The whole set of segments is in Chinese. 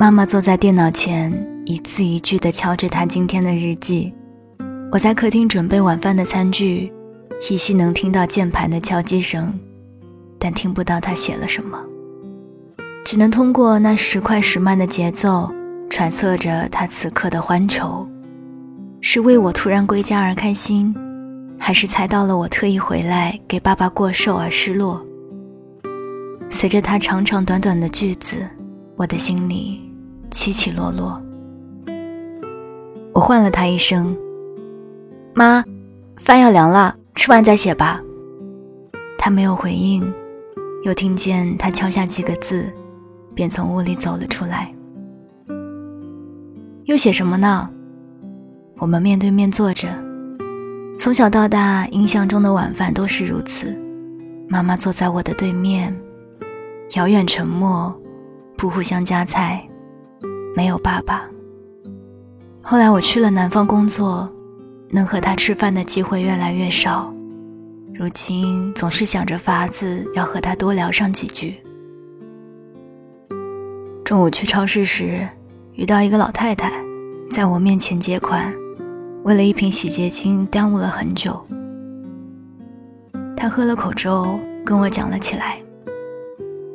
妈妈坐在电脑前，一字一句地敲着她今天的日记。我在客厅准备晚饭的餐具，依稀能听到键盘的敲击声，但听不到她写了什么，只能通过那时快时慢的节奏，揣测着她此刻的欢愁：是为我突然归家而开心，还是猜到了我特意回来给爸爸过寿而失落？随着他长长短短的句子，我的心里起起落落。我唤了他一声：“妈，饭要凉了，吃完再写吧。”他没有回应，又听见他敲下几个字，便从屋里走了出来。又写什么呢？我们面对面坐着，从小到大，印象中的晚饭都是如此。妈妈坐在我的对面。遥远沉默，不互相夹菜，没有爸爸。后来我去了南方工作，能和他吃饭的机会越来越少。如今总是想着法子要和他多聊上几句。中午去超市时，遇到一个老太太，在我面前结款，为了一瓶洗洁精耽误了很久。她喝了口粥，跟我讲了起来。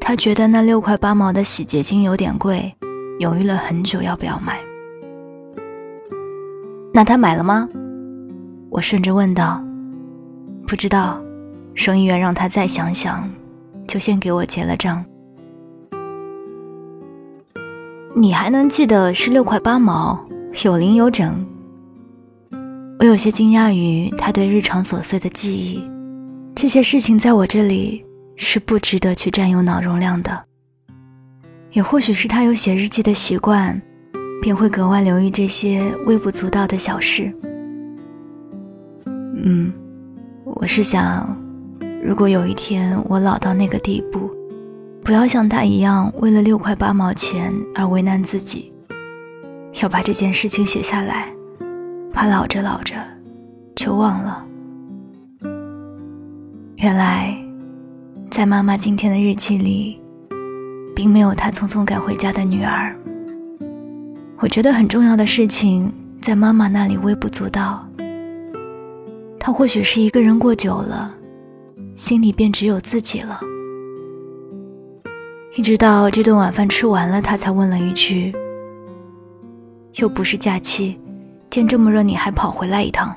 他觉得那六块八毛的洗洁精有点贵，犹豫了很久要不要买。那他买了吗？我顺着问道。不知道，收银员让他再想想，就先给我结了账。你还能记得是六块八毛，有零有整。我有些惊讶于他对日常琐碎的记忆，这些事情在我这里。是不值得去占用脑容量的，也或许是他有写日记的习惯，便会格外留意这些微不足道的小事。嗯，我是想，如果有一天我老到那个地步，不要像他一样为了六块八毛钱而为难自己，要把这件事情写下来，怕老着老着就忘了。原来。在妈妈今天的日记里，并没有他匆匆赶回家的女儿。我觉得很重要的事情，在妈妈那里微不足道。他或许是一个人过久了，心里便只有自己了。一直到这顿晚饭吃完了，他才问了一句：“又不是假期，天这么热，你还跑回来一趟？”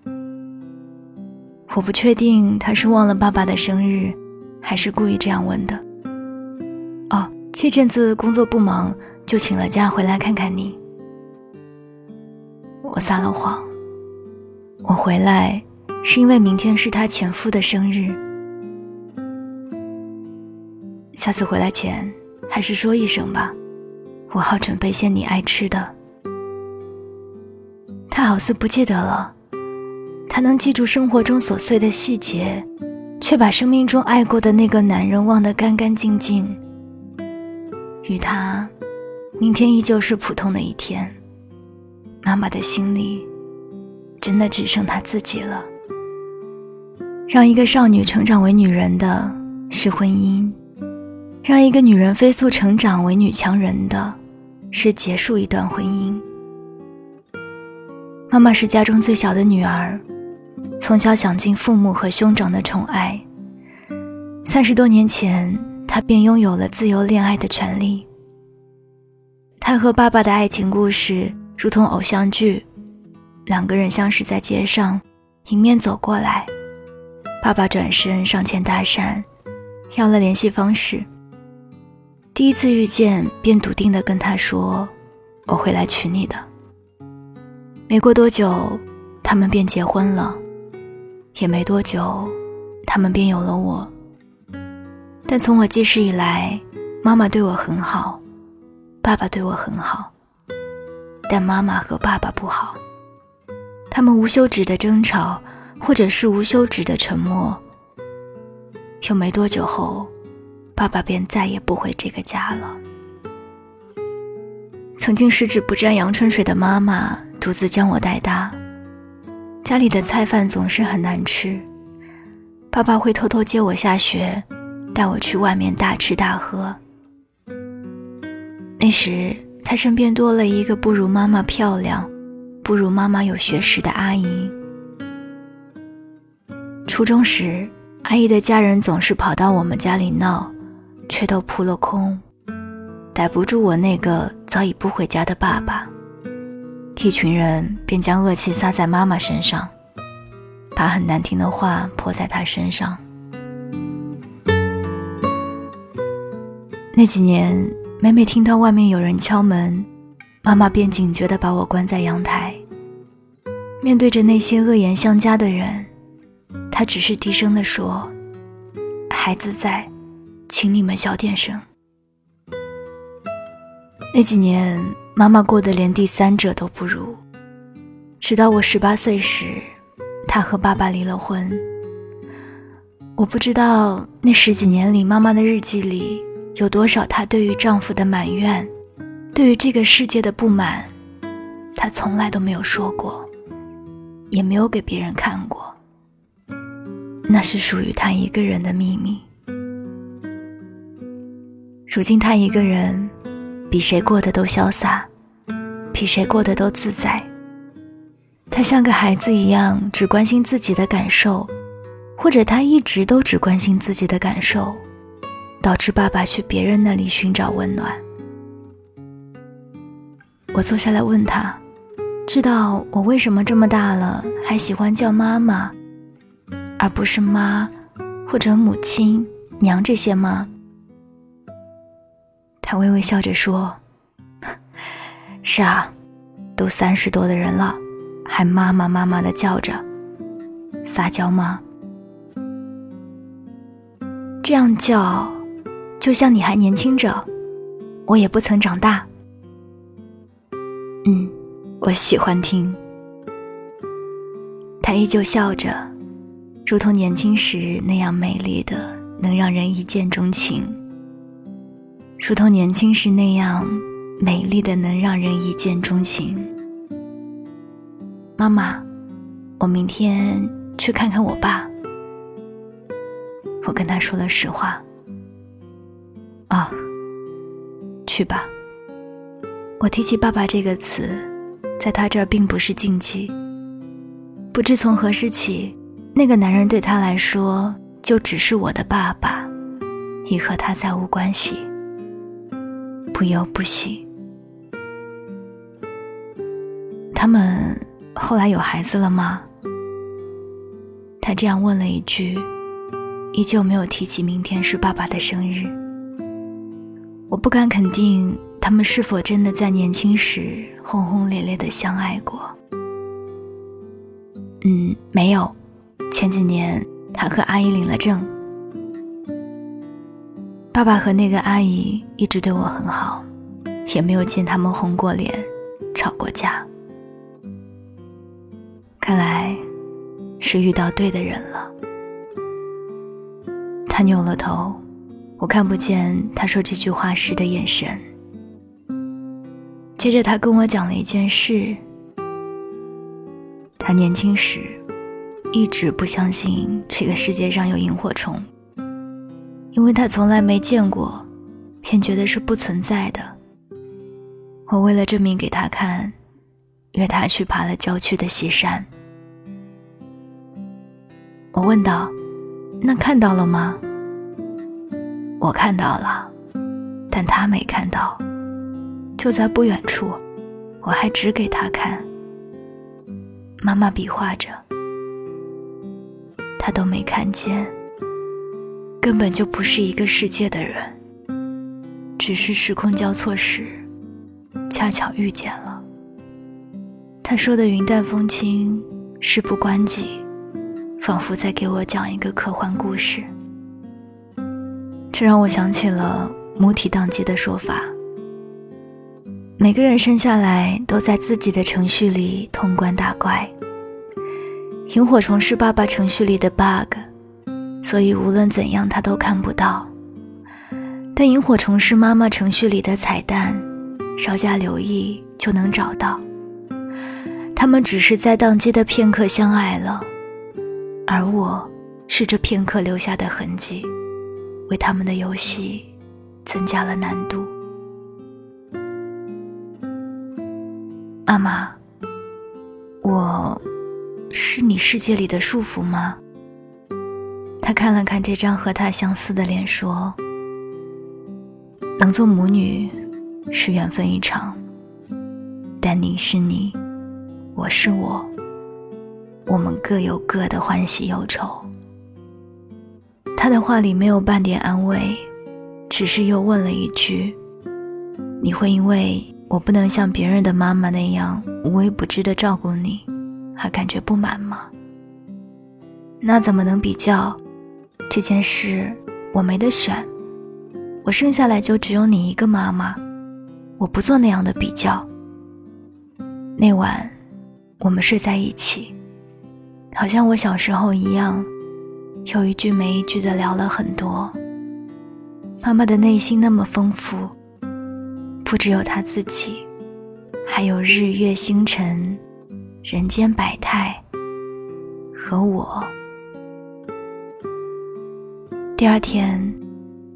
我不确定他是忘了爸爸的生日。还是故意这样问的。这阵子工作不忙，就请了假回来看看你。我撒了谎，我回来是因为明天是他前夫的生日。下次回来前还是说一声吧，我好准备些你爱吃的。他好似不记得了，他能记住生活中琐碎的细节。却把生命中爱过的那个男人忘得干干净净。与他，明天依旧是普通的一天。妈妈的心里，真的只剩她自己了。让一个少女成长为女人的是婚姻，让一个女人飞速成长为女强人的，是结束一段婚姻。妈妈是家中最小的女儿。从小享尽父母和兄长的宠爱，三十多年前，他便拥有了自由恋爱的权利。他和爸爸的爱情故事如同偶像剧，两个人相识在街上，迎面走过来，爸爸转身上前搭讪，要了联系方式。第一次遇见，便笃定地跟他说：“我会来娶你的。”没过多久，他们便结婚了。也没多久，他们便有了我。但从我记事以来，妈妈对我很好，爸爸对我很好，但妈妈和爸爸不好。他们无休止的争吵，或者是无休止的沉默。又没多久后，爸爸便再也不回这个家了。曾经十指不沾阳春水的妈妈，独自将我带大。家里的菜饭总是很难吃，爸爸会偷偷接我下学，带我去外面大吃大喝。那时他身边多了一个不如妈妈漂亮、不如妈妈有学识的阿姨。初中时，阿姨的家人总是跑到我们家里闹，却都扑了空，逮不住我那个早已不回家的爸爸。一群人便将恶气撒在妈妈身上，把很难听的话泼在她身上。那几年。每每听到外面有人敲门，妈妈便警觉地把我关在阳台。面对着那些恶言相加的人，她只是低声地说：“孩子在，请你们小点声。”那几年，妈妈过得连第三者都不如。直到我十八岁时，她和爸爸离了婚。我不知道那十几年里，妈妈的日记里。有多少她对于丈夫的埋怨，对于这个世界的不满，她从来都没有说过，也没有给别人看过。那是属于她一个人的秘密。如今她一个人，比谁过得都潇洒，比谁过得都自在。她像个孩子一样，只关心自己的感受，或者她一直都只关心自己的感受。导致爸爸去别人那里寻找温暖。我坐下来问他：“知道我为什么这么大了还喜欢叫妈妈，而不是妈，或者母亲、娘这些吗？”他微微笑着说：“是啊，都三十多的人了，还妈妈妈妈的叫着，撒娇吗？这样叫。”就像你还年轻着，我也不曾长大。嗯，我喜欢听。他依旧笑着，如同年轻时那样美丽的，能让人一见钟情；如同年轻时那样美丽的，能让人一见钟情。妈妈，我明天去看看我爸。我跟他说了实话。啊，去吧。我提起“爸爸”这个词，在他这儿并不是禁忌。不知从何时起，那个男人对他来说就只是我的爸爸，已和他再无关系。不忧不喜。他们后来有孩子了吗？他这样问了一句，依旧没有提起明天是爸爸的生日。我不敢肯定他们是否真的在年轻时轰轰烈烈的相爱过。嗯，没有。前几年他和阿姨领了证。爸爸和那个阿姨一直对我很好，也没有见他们红过脸、吵过架。看来是遇到对的人了。他扭了头。我看不见他说这句话时的眼神。接着，他跟我讲了一件事。他年轻时一直不相信这个世界上有萤火虫，因为他从来没见过，便觉得是不存在的。我为了证明给他看，约他去爬了郊区的西山。我问道：“那看到了吗？”我看到了，但他没看到。就在不远处，我还指给他看。妈妈比划着，他都没看见。根本就不是一个世界的人，只是时空交错时，恰巧遇见了。他说的云淡风轻，事不关己，仿佛在给我讲一个科幻故事。这让我想起了母体宕机的说法。每个人生下来都在自己的程序里通关打怪。萤火虫是爸爸程序里的 bug，所以无论怎样他都看不到。但萤火虫是妈妈程序里的彩蛋，稍加留意就能找到。他们只是在宕机的片刻相爱了，而我是这片刻留下的痕迹。为他们的游戏增加了难度。妈妈，我是你世界里的束缚吗？”他看了看这张和他相似的脸，说：“能做母女是缘分一场，但你是你，我是我，我们各有各的欢喜忧愁。”他的话里没有半点安慰，只是又问了一句：“你会因为我不能像别人的妈妈那样无微不至的照顾你，而感觉不满吗？”那怎么能比较？这件事我没得选，我生下来就只有你一个妈妈，我不做那样的比较。那晚，我们睡在一起，好像我小时候一样，有一句没一句的聊了很多。妈妈的内心那么丰富，不只有她自己，还有日月星辰、人间百态和我。第二天，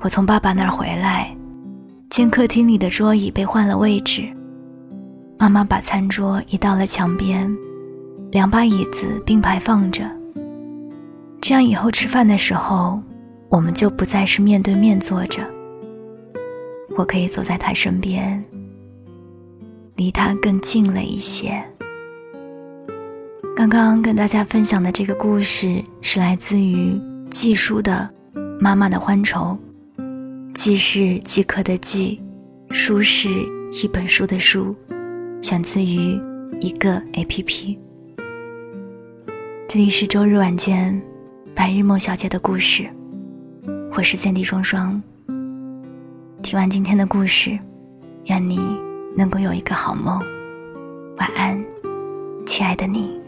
我从爸爸那儿回来，见客厅里的桌椅被换了位置，妈妈把餐桌移到了墙边，两把椅子并排放着。这样以后吃饭的时候，我们就不再是面对面坐着，我可以坐在他身边，离他更近了一些。刚刚跟大家分享的这个故事是来自于季书的。妈妈的欢愁，季是饥渴的季，书是一本书的书，选自于一个 A P P。这里是周日晚间，白日梦小姐的故事，我是三弟双双。听完今天的故事，愿你能够有一个好梦，晚安，亲爱的你。